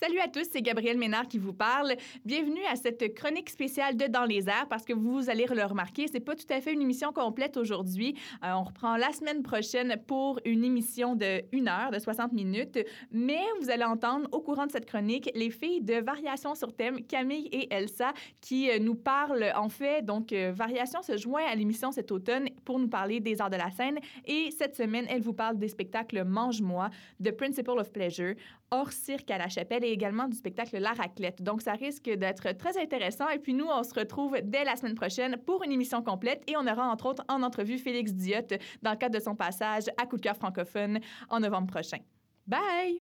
Salut à tous, c'est Gabrielle Ménard qui vous parle. Bienvenue à cette chronique spéciale de Dans les airs parce que vous allez le remarquer, c'est pas tout à fait une émission complète aujourd'hui. Euh, on reprend la semaine prochaine pour une émission de 1 heure, de 60 minutes, mais vous allez entendre au courant de cette chronique les filles de Variations sur thème, Camille et Elsa, qui euh, nous parlent en fait, donc euh, Variations se joint à l'émission cet automne pour nous parler des arts de la scène et cette semaine, elles vous parlent des spectacles Mange-moi, The Principle of Pleasure, hors cirque à la chapelle et également du spectacle La Raclette. Donc, ça risque d'être très intéressant. Et puis, nous, on se retrouve dès la semaine prochaine pour une émission complète et on aura entre autres en entrevue Félix Diotte dans le cadre de son passage à Coup de cœur francophone en novembre prochain. Bye!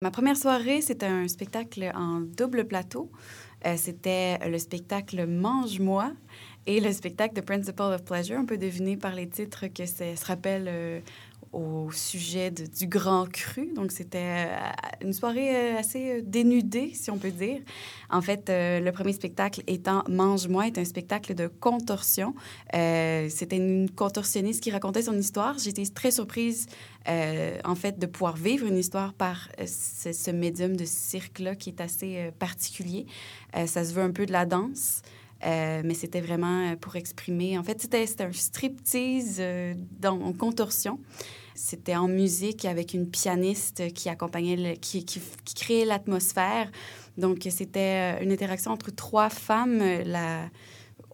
Ma première soirée, c'était un spectacle en double plateau. Euh, c'était le spectacle Mange-moi et le spectacle The Principle of Pleasure. On peut deviner par les titres que ça se rappelle euh, au sujet du Grand Cru. Donc, c'était euh, une soirée euh, assez euh, dénudée, si on peut dire. En fait, le premier spectacle étant Mange-moi est un spectacle de contorsion. c'était une contorsionniste qui racontait son histoire. J'étais très surprise, en fait, de pouvoir vivre une histoire par ce, médium de cirque-là qui est assez particulier. ça se veut un peu de la danse. Mais c'était vraiment pour exprimer. En fait, c'était un striptease dans, en contorsion. C'était en musique avec une pianiste qui accompagnait, qui, créait l'atmosphère. Donc, c'était euh, une interaction entre trois femmes. La,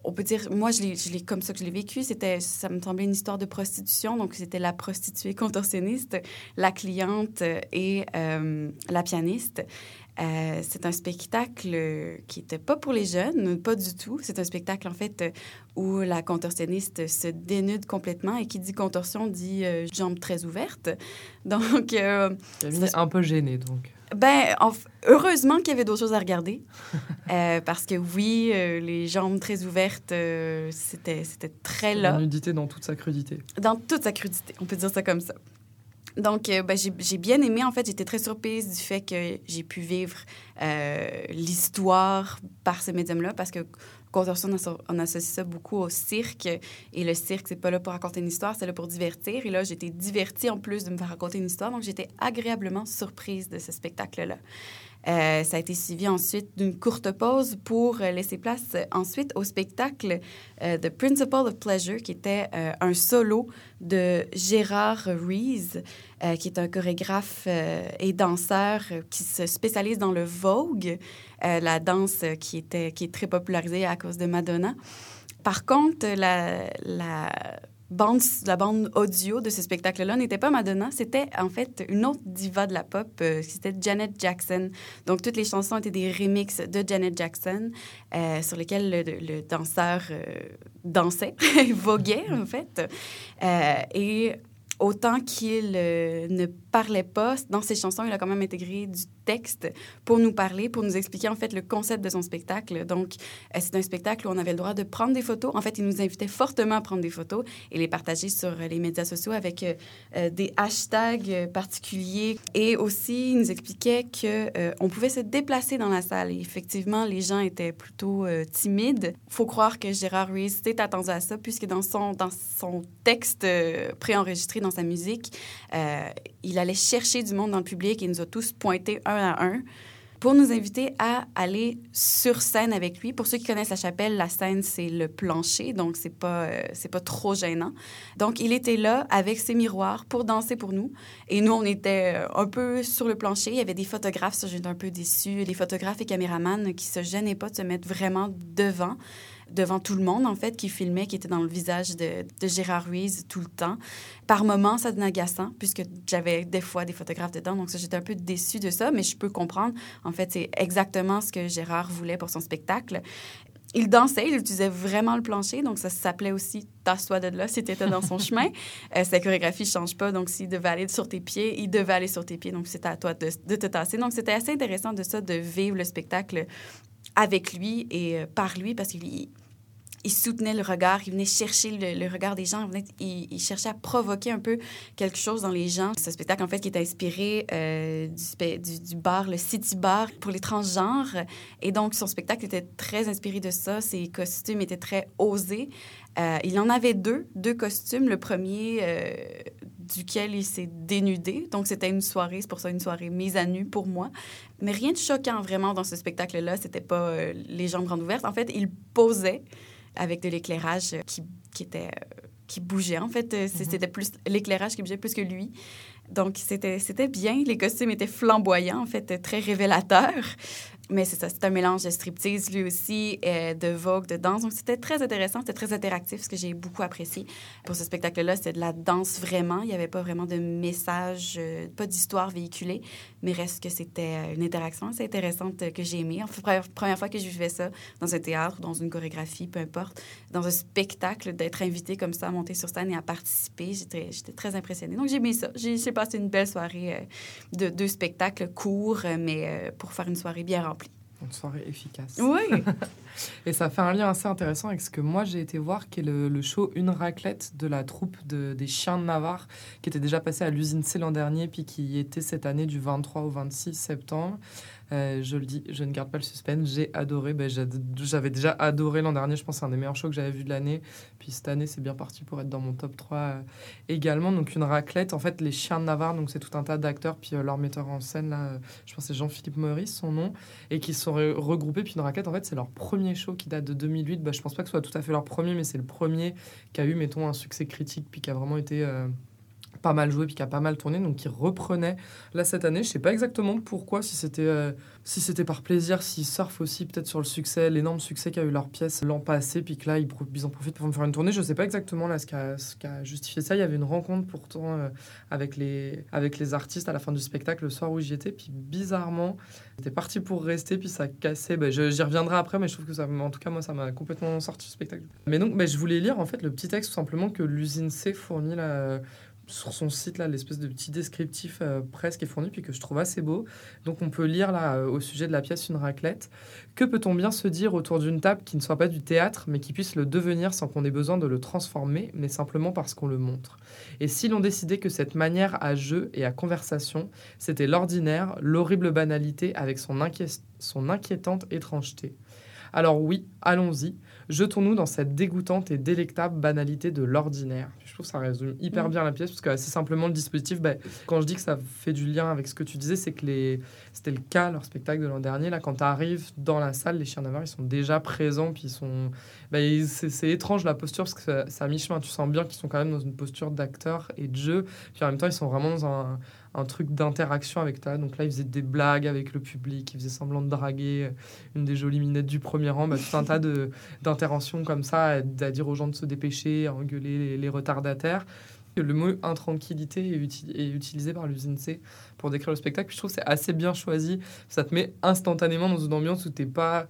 on peut dire, moi, je l'ai comme ça que je l'ai vécu. C'était, ça me semblait une histoire de prostitution. Donc, c'était la prostituée contorsionniste, la cliente et euh, la pianiste. Euh, c'est un spectacle qui n'était pas pour les jeunes, pas du tout. C'est un spectacle, en fait, où la contorsionniste se dénude complètement et qui dit contorsion dit euh, jambes très ouvertes. Donc. Euh, un peu gênée, donc. Ben, heureusement qu'il y avait d'autres choses à regarder. Euh, parce que oui, les jambes très ouvertes, c'était, c'était très là. La nudité dans toute sa crudité. Dans toute sa crudité, on peut dire ça comme ça. Donc, euh, ben, j'ai bien aimé. En fait, j'étais très surprise du fait que j'ai pu vivre euh, l'histoire par ce médium-là parce que contorsion, on associe ça beaucoup au cirque. Et le cirque, c'est pas là pour raconter une histoire, c'est là pour divertir. Et là, j'étais divertie en plus de me faire raconter une histoire. Donc, j'étais agréablement surprise de ce spectacle-là. Euh, ça a été suivi ensuite d'une courte pause pour laisser place ensuite au spectacle euh, The Principle of Pleasure, qui était euh, un solo de Gérard Rees, qui est un chorégraphe et danseur qui se spécialise dans le Vogue, la danse qui, était, qui est très popularisée à cause de Madonna. Par contre, la bande, la bande audio de ce spectacle-là n'était pas Madonna, c'était en fait une autre diva de la pop, euh, c'était Janet Jackson. Donc toutes les chansons étaient des remixes de Janet Jackson euh, sur lesquels le, danseur euh, dansait, voguait en fait. et autant qu'il euh, ne parlait pas, dans ses chansons, il a quand même intégré du texte pour nous parler, pour nous expliquer en fait le concept de son spectacle. Donc, euh, c'est un spectacle où on avait le droit de prendre des photos. En fait, il nous invitait fortement à prendre des photos et les partager sur les médias sociaux avec euh, des hashtags particuliers. Et aussi, il nous expliquait que on pouvait se déplacer dans la salle. Effectivement, les gens étaient plutôt timides. Faut croire que Gérard Ruiz s'était attendu à ça, puisque dans son, dans son texte préenregistré dans sa musique. Euh, il allait chercher du monde dans le public et nous a tous pointé un à un pour nous inviter à aller sur scène avec lui. Pour ceux qui connaissent la chapelle, la scène, c'est le plancher, donc c'est pas, euh, pas trop gênant. Donc, il était là avec ses miroirs pour danser pour nous. Et nous, on était euh, un peu sur le plancher. Il y avait des photographes, ça, j'étais un peu déçue, des photographes et caméramans qui se gênaient pas de se mettre vraiment devant devant tout le monde, en fait, qui filmait, qui était dans le visage de, Gérard Ruiz tout le temps. Par moments, ça devenait agaçant, puisque j'avais des fois des photographes dedans. Donc, j'étais un peu déçue de ça, mais je peux comprendre. En fait, c'est exactement ce que Gérard voulait pour son spectacle. Il dansait, il utilisait vraiment le plancher, donc ça s'appelait aussi Tasse-toi de là si tu étais dans son chemin. Euh, sa chorégraphie ne change pas, donc s'il devait aller sur tes pieds, il devait aller sur tes pieds, donc c'était à toi de, de te tasser. Donc c'était assez intéressant de ça, de vivre le spectacle avec lui et euh, par lui, parce qu'il il soutenait le regard, il venait chercher le, regard des gens, il, cherchait à provoquer un peu quelque chose dans les gens. Un spectacle, en fait, qui est inspiré euh, du, bar, le City Bar, pour les transgenres. Et donc, son spectacle était très inspiré de ça. Ses costumes étaient très osés. Euh, il en avait deux, deux costumes. Le premier, euh, duquel il s'est dénudé. Donc, c'était une soirée, c'est pour ça une soirée mise à nu pour moi. Mais rien de choquant vraiment dans ce spectacle-là. C'était pas les jambes grandes ouvertes. En fait, il posait avec de l'éclairage euh, qui, qui était euh, qui bougeait. En fait, Euh, Mhm. c'était plus l'éclairage qui bougeait plus que lui. Donc, c'était bien. Les costumes étaient flamboyants, en fait, très révélateurs. Mais c'est ça, c'est un mélange de striptease, lui aussi, euh, de vogue, de danse. Donc, c'était très intéressant, c'était très interactif, ce que j'ai beaucoup apprécié. Pour ce spectacle-là, c'était de la danse vraiment. Il n'y avait pas vraiment de message, euh, pas d'histoire véhiculée, mais reste que c'était euh, une interaction assez intéressante que j'ai aimée. En fait, première, première fois que je vivais ça dans un théâtre, dans une chorégraphie, peu importe, dans un spectacle, d'être invité comme ça à monter sur scène et à participer, j'étais très impressionnée. Donc, j'ai aimé ça. Passé une belle soirée euh, de deux spectacles courts, euh, mais euh, pour faire une soirée bien remplie. Une soirée efficace. Oui! Et ça fait un lien assez intéressant avec ce que moi j'ai été voir, qui est le, le show Une raclette de la troupe de- des Chiens de Navarre, qui était déjà passé à l'usine C l'an dernier, puis qui y était cette année du 23 au 26 septembre. Euh, je le dis, je ne garde pas le suspense, j'ai adoré. Ben, j'avais déjà adoré l'an dernier, je pense c'est un des meilleurs shows que j'avais vu de l'année. Puis cette année, c'est bien parti pour être dans mon top 3 euh, également. Donc une raclette, en fait, les Chiens de Navarre, donc c'est tout un tas d'acteurs, puis euh, leur metteur en scène, là, je pense c'est Jean-Philippe Maurice, son nom et qui sont re- regroupés. Puis une raquette, en fait, c'est leur premier show qui date de 2008. Bah, je pense pas que ce soit tout à fait leur premier, mais c'est le premier qui a eu, mettons, un succès critique, puis qui a vraiment été pas mal joué, puis qui a pas mal tourné. Donc, qui reprenait là cette année. Je sais pas exactement pourquoi, si c'était euh, si c'était par plaisir, s'ils surfent aussi peut-être sur le succès, l'énorme succès qu'a eu leur pièce l'an passé, puis que là, ils, en profitent pour me faire une tournée. Je sais pas exactement là ce qui a, justifié ça. Il y avait une rencontre pourtant euh, avec, les, avec les artistes à la fin du spectacle le soir où j'y étais, puis bizarrement, J'étais parti pour rester, puis ça cassait. Je- J'y reviendrai après, mais je trouve que ça, en tout cas, moi, ça m'a complètement sorti du spectacle. Mais donc, ben, je voulais lire en fait le petit texte tout simplement que l'usine C fournit là, sur son site, là, l'espèce de petit descriptif euh, presque est fourni, puis que je trouve assez beau. Donc, on peut lire là euh, au sujet de la pièce Une raclette. Que peut-on bien se dire autour d'une table qui ne soit pas du théâtre, mais qui puisse le devenir sans qu'on ait besoin de le transformer, mais simplement parce qu'on le montre? Et si l'on décidait que cette manière à jeu et à conversation c'était l'ordinaire, l'horrible banalité avec son, son inquiétante étrangeté? Alors oui, allons-y, jetons-nous dans cette dégoûtante et délectable banalité de l'ordinaire. Je trouve que ça résume hyper Mm. bien la pièce, parce que assez simplement, le dispositif, ben, quand je dis que ça fait du lien avec ce que tu disais, c'est que les... c'était le cas, leur spectacle de l'an dernier, là, quand tu arrives dans la salle, les chiens navarres, ils sont déjà présents, puis ils sont... ben, c'est étrange la posture, parce que ça- c'est à mi-chemin, tu sens bien qu'ils sont quand même dans une posture d'acteur et de jeu, puis en même temps, ils sont vraiment dans un un truc d'interaction avec toi. Donc là, il faisait des blagues avec le public, il faisait semblant de draguer euh, une des jolies minettes du premier rang. Bah, tout un tas d'interventions comme ça, à, dire aux gens de se dépêcher, à engueuler les, retardataires. Le mot intranquillité est utilisé par l'usine C pour décrire le spectacle. Puis je trouve que c'est assez bien choisi. Ça te met instantanément dans une ambiance où t'es pas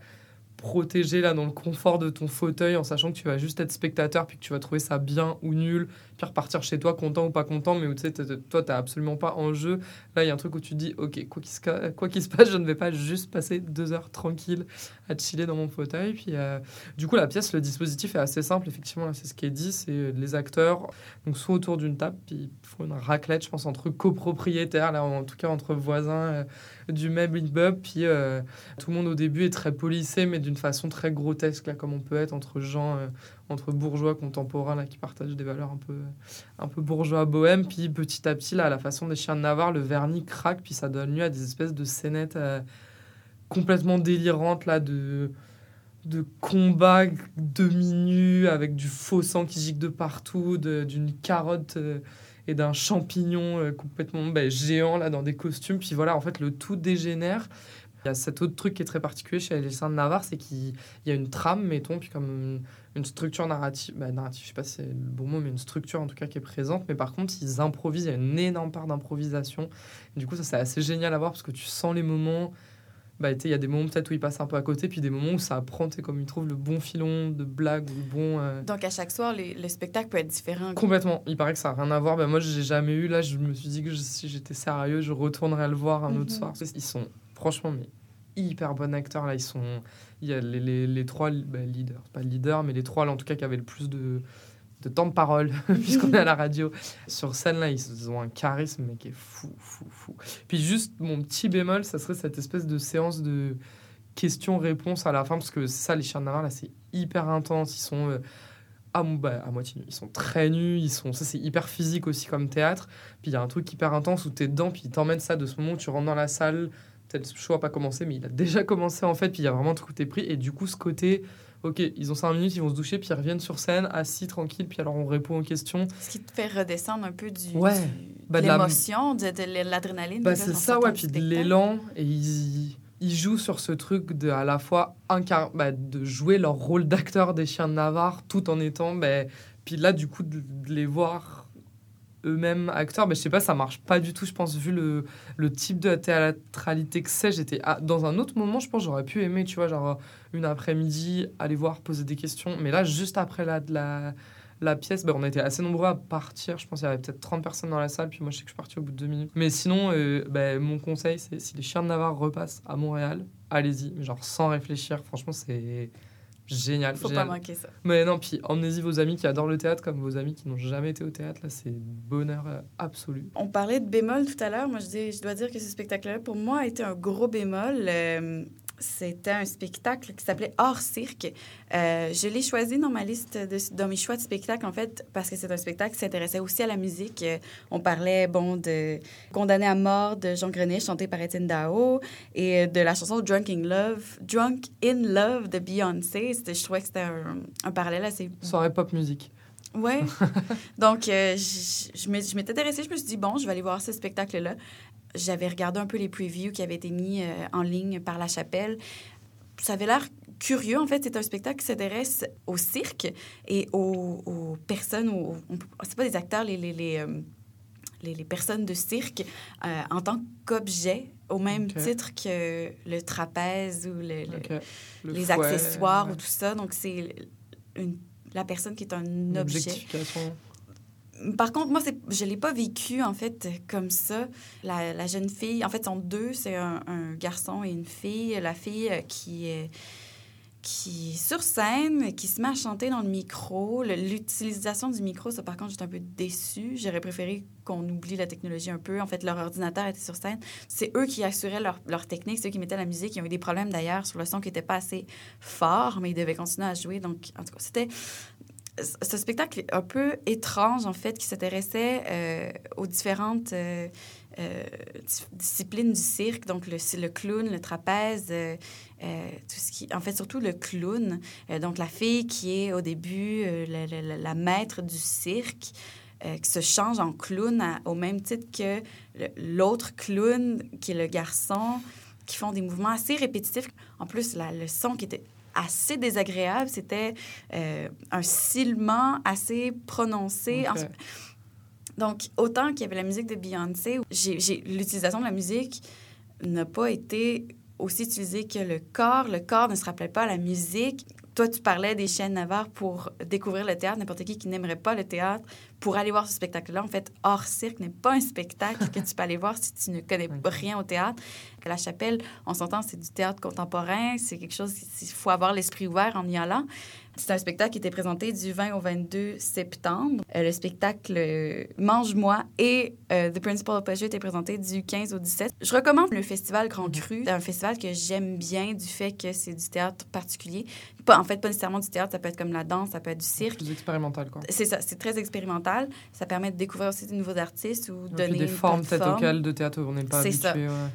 protégé là dans le confort de ton fauteuil en sachant que tu vas juste être spectateur puis que tu vas trouver ça bien ou nul puis repartir chez toi content ou pas content mais où tu sais toi t'es absolument pas en jeu. Là il y a un truc où tu dis ok quoi qu'il se, quoi se passe je ne vais pas juste passer deux heures tranquille à chiller dans mon fauteuil. Puis euh, du coup la pièce le dispositif est assez simple effectivement c'est ce qui est dit c'est euh, les acteurs donc soit autour d'une table puis ils font une raclette je pense entre copropriétaires là en tout cas entre voisins euh, du même immeuble puis tout le monde au début est très policé, mais d'une façon très grotesque, là, comme on peut être entre gens, entre bourgeois contemporains, là, qui partagent des valeurs un peu, un peu bourgeois bohème. Puis petit à petit, là, à la façon des chiens de Navarre, le vernis craque, puis ça donne lieu à des espèces de scénettes euh, complètement délirantes, là, de de combats demi-nus avec du faux sang qui gicle de partout, d'une carotte euh, et d'un champignon euh, complètement ben, géant là dans des costumes. Puis voilà, en fait, le tout dégénère. Il y a cet autre truc qui est très particulier chez les Saints de Navarre, c'est qu'il y a une trame, mettons, puis comme une, une structure narrative, bah, narrative, je sais pas si c'est le bon mot, mais une structure en tout cas qui est présente. Mais par contre, ils improvisent, il y a une énorme part d'improvisation. Du coup, ça c'est assez génial à voir parce que tu sens les moments. Bah, il y a des moments peut-être où ils passent un peu à côté, puis des moments où ça apprend, tu sais, comme ils trouvent le bon filon de blague ou le bon. euh, Donc, à chaque soir, les- le spectacle peut être différent. Complètement. Il paraît que ça n'a rien à voir. Ben, moi, j'ai jamais eu. Là, je me suis dit que je- si j'étais sérieux, je retournerais le voir un autre Mhm. soir. Ils sont, franchement, mais hyper bons acteurs. Là, ils sont. Il y a les, les, les trois bah, leaders, pas leaders, mais les trois, là, en tout cas, qui avaient le plus de, de temps de parole, puisqu'on est à la radio. Sur scène, là, ils ont un charisme, mais qui est fou, fou, fou. Puis juste, mon petit bémol, ça serait cette espèce de séance de questions-réponses à la fin, parce que ça, les chiens de là, c'est hyper intense. Ils sont. euh, à, bah, à moitié nus. Ils sont très nus, ils sont, ça c'est hyper physique aussi comme théâtre. Puis il y a un truc hyper intense où t'es dedans, puis ils t'emmènent ça de ce moment où tu rentres dans la salle. Show n'a pas commencé, mais il a déjà commencé en fait. Puis il y a vraiment où t'es pris. Et du coup, ce côté, ok, ils ont 5 minutes, ils vont se doucher, puis ils reviennent sur scène, assis, tranquille, puis alors on répond aux questions. Ce qui te fait redescendre un peu du, Ouais. du- Bah, de l'émotion, de, de l'adrénaline. Bah, c'est ça, ouais. Puis de l'élan, et ils, ils jouent sur ce truc de à la fois incar bah, de jouer leur rôle d'acteur des chiens de Navarre tout en étant. Bah, puis là, du coup, de, de les voir eux-mêmes acteurs, bah, je sais pas, ça marche pas du tout, je pense, vu le, le type de théâtralité que c'est. J'étais ah, dans un autre moment, je pense, j'aurais pu aimer, tu vois, genre une après-midi, aller voir, poser des questions. Mais là, juste après la, la, la pièce, bah, on était assez nombreux à partir. Je pense qu'il y avait peut-être 30 personnes dans la salle, puis moi, je sais que je suis parti au bout de deux minutes. Mais sinon, euh, bah, mon conseil, c'est si les chiens de Navarre repassent à Montréal, allez-y, mais genre sans réfléchir. Franchement, c'est génial. Faut génial. pas manquer ça. Mais non, puis emmenez-y vos amis qui adorent le théâtre comme vos amis qui n'ont jamais été au théâtre. Là, c'est bonheur euh, absolu. On parlait de bémol tout à l'heure. Moi, je, dis- je dois dire que ce spectacle-là, pour moi, a été un gros bémol. Euh, C'était un spectacle qui s'appelait Hors Cirque. Euh, je l'ai choisi dans ma liste, de, dans mes choix de spectacle, en fait, parce que c'est un spectacle qui s'intéressait aussi à la musique. Euh, On parlait, bon, de Condamné à mort de Jean Grenet, chanté par Étienne Dao, et euh, de la chanson Drunk in Love, Drunk in Love de Beyoncé. Je trouvais que c'était un, un parallèle assez Soirée pop musique. Ouais. Donc, euh, je, je m'étais intéressée. Je me suis dit, bon, je vais aller voir ce spectacle-là. J'avais regardé un peu les previews qui avaient été mis euh, en ligne par La Chapelle. Ça avait l'air curieux. En fait, c'est un spectacle qui s'intéresse au cirque et aux, aux personnes, aux, peut- c'est pas des acteurs, les, les, les, euh, les- les personnes de cirque euh, en tant qu'objet, au même titre que le trapèze ou le- le- Ok. Le les fouet, accessoires ouais. ou tout ça. Donc, c'est une- la personne qui est un objet. objectification. Par contre, moi, je ne l'ai pas vécu, en fait, comme ça. La, jeune fille, en fait, sont deux, c'est un, garçon et une fille. La fille euh, qui est, qui sur scène, qui se met à chanter dans le micro. L'utilisation du micro, ça, par contre, j'étais un peu déçue. J'aurais préféré qu'on oublie la technologie un peu. En fait, leur ordinateur était sur scène. C'est eux qui assuraient leur, leur technique, c'est eux qui mettaient la musique. Ils ont eu des problèmes, d'ailleurs, sur le son qui n'était pas assez fort, mais ils devaient continuer à jouer. Donc, en tout cas, c'était ce spectacle un peu étrange, en fait, qui s'intéressait euh, aux différentes euh, euh, dis- disciplines du cirque, donc le, clown, le trapèze, tout ce qui... En fait, surtout le clown. Donc, la fille qui est, au début, la, maître du cirque, qui se change en clown au même titre que l'autre clown, qui est le garçon, qui font des mouvements assez répétitifs. En plus, le son qui était assez désagréable, c'était euh, un silement assez prononcé. En- donc, autant qu'il y avait la musique de Beyoncé, l'utilisation de la musique n'a pas été aussi utilisée que le corps. Le corps ne se rappelait pas à la musique. Toi, tu parlais des chaînes Navarre pour découvrir le théâtre. N'importe qui qui n'aimerait pas le théâtre pour aller voir ce spectacle-là. En fait, hors cirque n'est pas un spectacle que tu peux aller voir si tu ne connais rien au théâtre. La chapelle, on s'entend, c'est du théâtre contemporain. C'est quelque chose, il faut avoir l'esprit ouvert en y allant. C'est un spectacle qui était présenté du 20 au 22 septembre. Euh, le spectacle euh, Mange-moi et euh, The Principle of Pleasure était présenté du 15 au 17. Je recommande le festival Grand Cru. C'est un festival que j'aime bien du fait que c'est du théâtre particulier. Pas, en fait, pas nécessairement du théâtre, ça peut être comme la danse, ça peut être du cirque. Plus expérimental, quoi. C'est ça, c'est très expérimental. Ça permet de découvrir aussi de nouveaux artistes ou donner des une formes peut-être auxquelles de théâtre on n'est pas C'est habitué. ça. ouais.